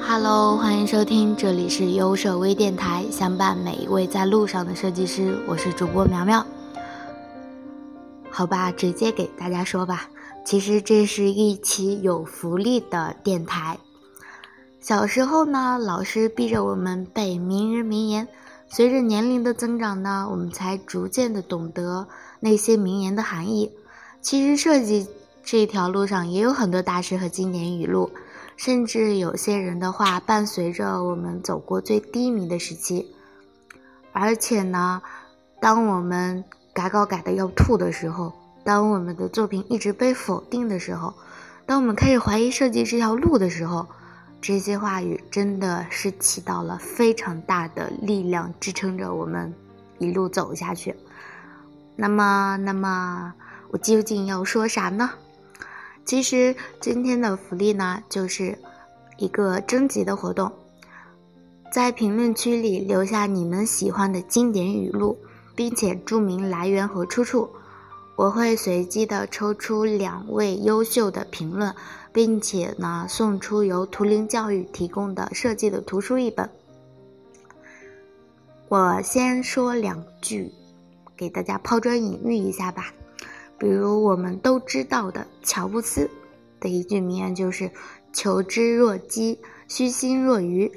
Hello，欢迎收听，这里是优设微电台，相伴每一位在路上的设计师，我是主播苗苗。好吧，直接给大家说吧，其实这是一期有福利的电台。小时候呢，老师逼着我们背名人名言，随着年龄的增长呢，我们才逐渐的懂得那些名言的含义。其实设计这条路上也有很多大师和经典语录。甚至有些人的话伴随着我们走过最低迷的时期，而且呢，当我们改稿改的要吐的时候，当我们的作品一直被否定的时候，当我们开始怀疑设计这条路的时候，这些话语真的是起到了非常大的力量，支撑着我们一路走下去。那么，那么我究竟要说啥呢？其实今天的福利呢，就是一个征集的活动，在评论区里留下你们喜欢的经典语录，并且注明来源和出处，我会随机的抽出两位优秀的评论，并且呢送出由图灵教育提供的设计的图书一本。我先说两句，给大家抛砖引玉一下吧。比如我们都知道的乔布斯的一句名言就是“求知若饥，虚心若愚”，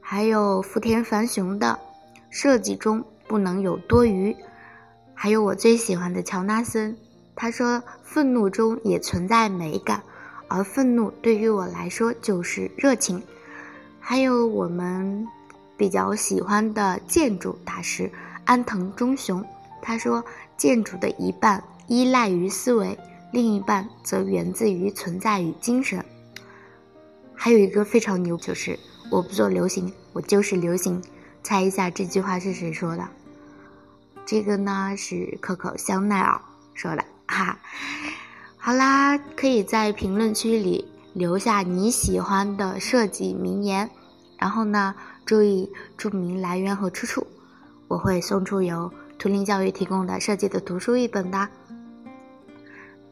还有福田繁雄的“设计中不能有多余”，还有我最喜欢的乔纳森，他说：“愤怒中也存在美感，而愤怒对于我来说就是热情。”还有我们比较喜欢的建筑大师安藤忠雄，他说：“建筑的一半。”依赖于思维，另一半则源自于存在与精神。还有一个非常牛，就是我不做流行，我就是流行。猜一下这句话是谁说的？这个呢是可可香奈儿说的。哈，好啦，可以在评论区里留下你喜欢的设计名言，然后呢注意注明来源和出处，我会送出由图灵教育提供的设计的图书一本的。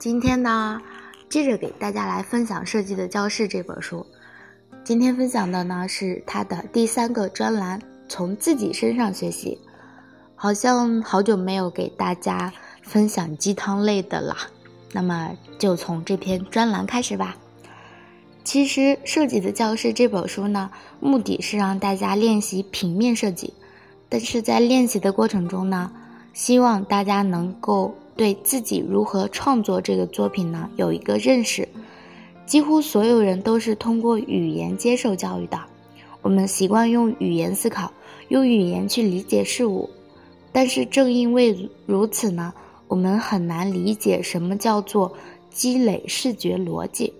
今天呢，接着给大家来分享《设计的教室》这本书。今天分享的呢是它的第三个专栏，从自己身上学习。好像好久没有给大家分享鸡汤类的了，那么就从这篇专栏开始吧。其实，《设计的教室》这本书呢，目的是让大家练习平面设计，但是在练习的过程中呢，希望大家能够。对自己如何创作这个作品呢？有一个认识，几乎所有人都是通过语言接受教育的。我们习惯用语言思考，用语言去理解事物，但是正因为如此呢，我们很难理解什么叫做积累视觉逻辑。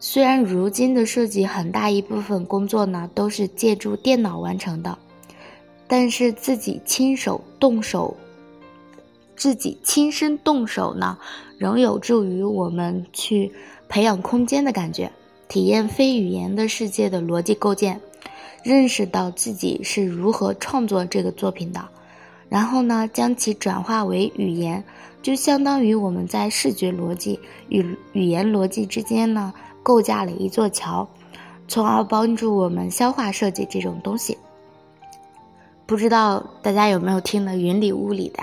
虽然如今的设计很大一部分工作呢都是借助电脑完成的，但是自己亲手动手。自己亲身动手呢，仍有助于我们去培养空间的感觉，体验非语言的世界的逻辑构建，认识到自己是如何创作这个作品的，然后呢，将其转化为语言，就相当于我们在视觉逻辑与语言逻辑之间呢，构架了一座桥，从而帮助我们消化设计这种东西。不知道大家有没有听得云里雾里的？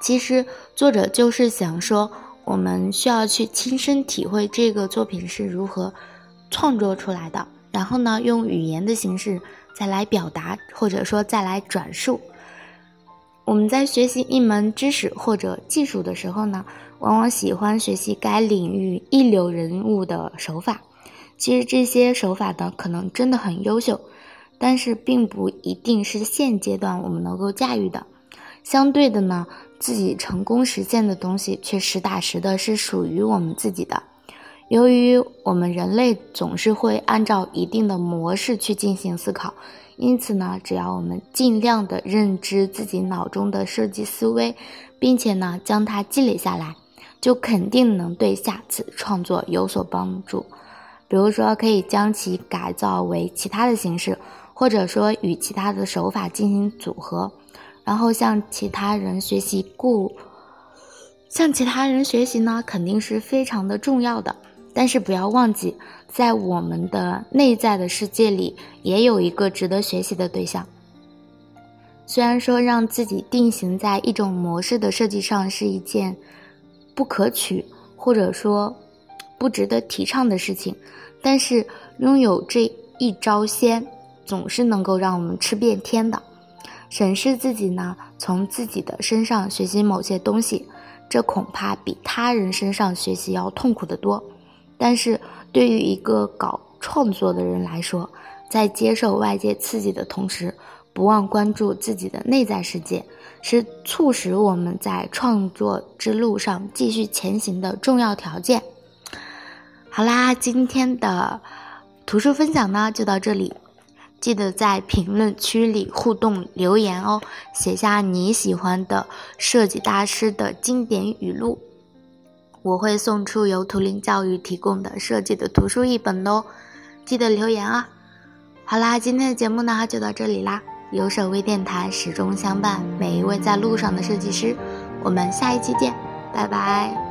其实作者就是想说，我们需要去亲身体会这个作品是如何创作出来的，然后呢，用语言的形式再来表达，或者说再来转述。我们在学习一门知识或者技术的时候呢，往往喜欢学习该领域一流人物的手法。其实这些手法呢，可能真的很优秀，但是并不一定是现阶段我们能够驾驭的。相对的呢。自己成功实现的东西，却实打实的是属于我们自己的。由于我们人类总是会按照一定的模式去进行思考，因此呢，只要我们尽量的认知自己脑中的设计思维，并且呢将它积累下来，就肯定能对下次创作有所帮助。比如说，可以将其改造为其他的形式，或者说与其他的手法进行组合。然后向其他人学习，故向其他人学习呢，肯定是非常的重要的。但是不要忘记，在我们的内在的世界里，也有一个值得学习的对象。虽然说让自己定型在一种模式的设计上是一件不可取，或者说不值得提倡的事情，但是拥有这一招鲜，总是能够让我们吃遍天的。审视自己呢，从自己的身上学习某些东西，这恐怕比他人身上学习要痛苦得多。但是对于一个搞创作的人来说，在接受外界刺激的同时，不忘关注自己的内在世界，是促使我们在创作之路上继续前行的重要条件。好啦，今天的图书分享呢就到这里，记得在评论区里互动留言哦，写下你喜欢的设计大师的经典语录，我会送出由图灵教育提供的设计的图书一本哦，记得留言啊。好啦，今天的节目呢就到这里啦。有手微电台始终相伴每一位在路上的设计师，我们下一期见，拜拜。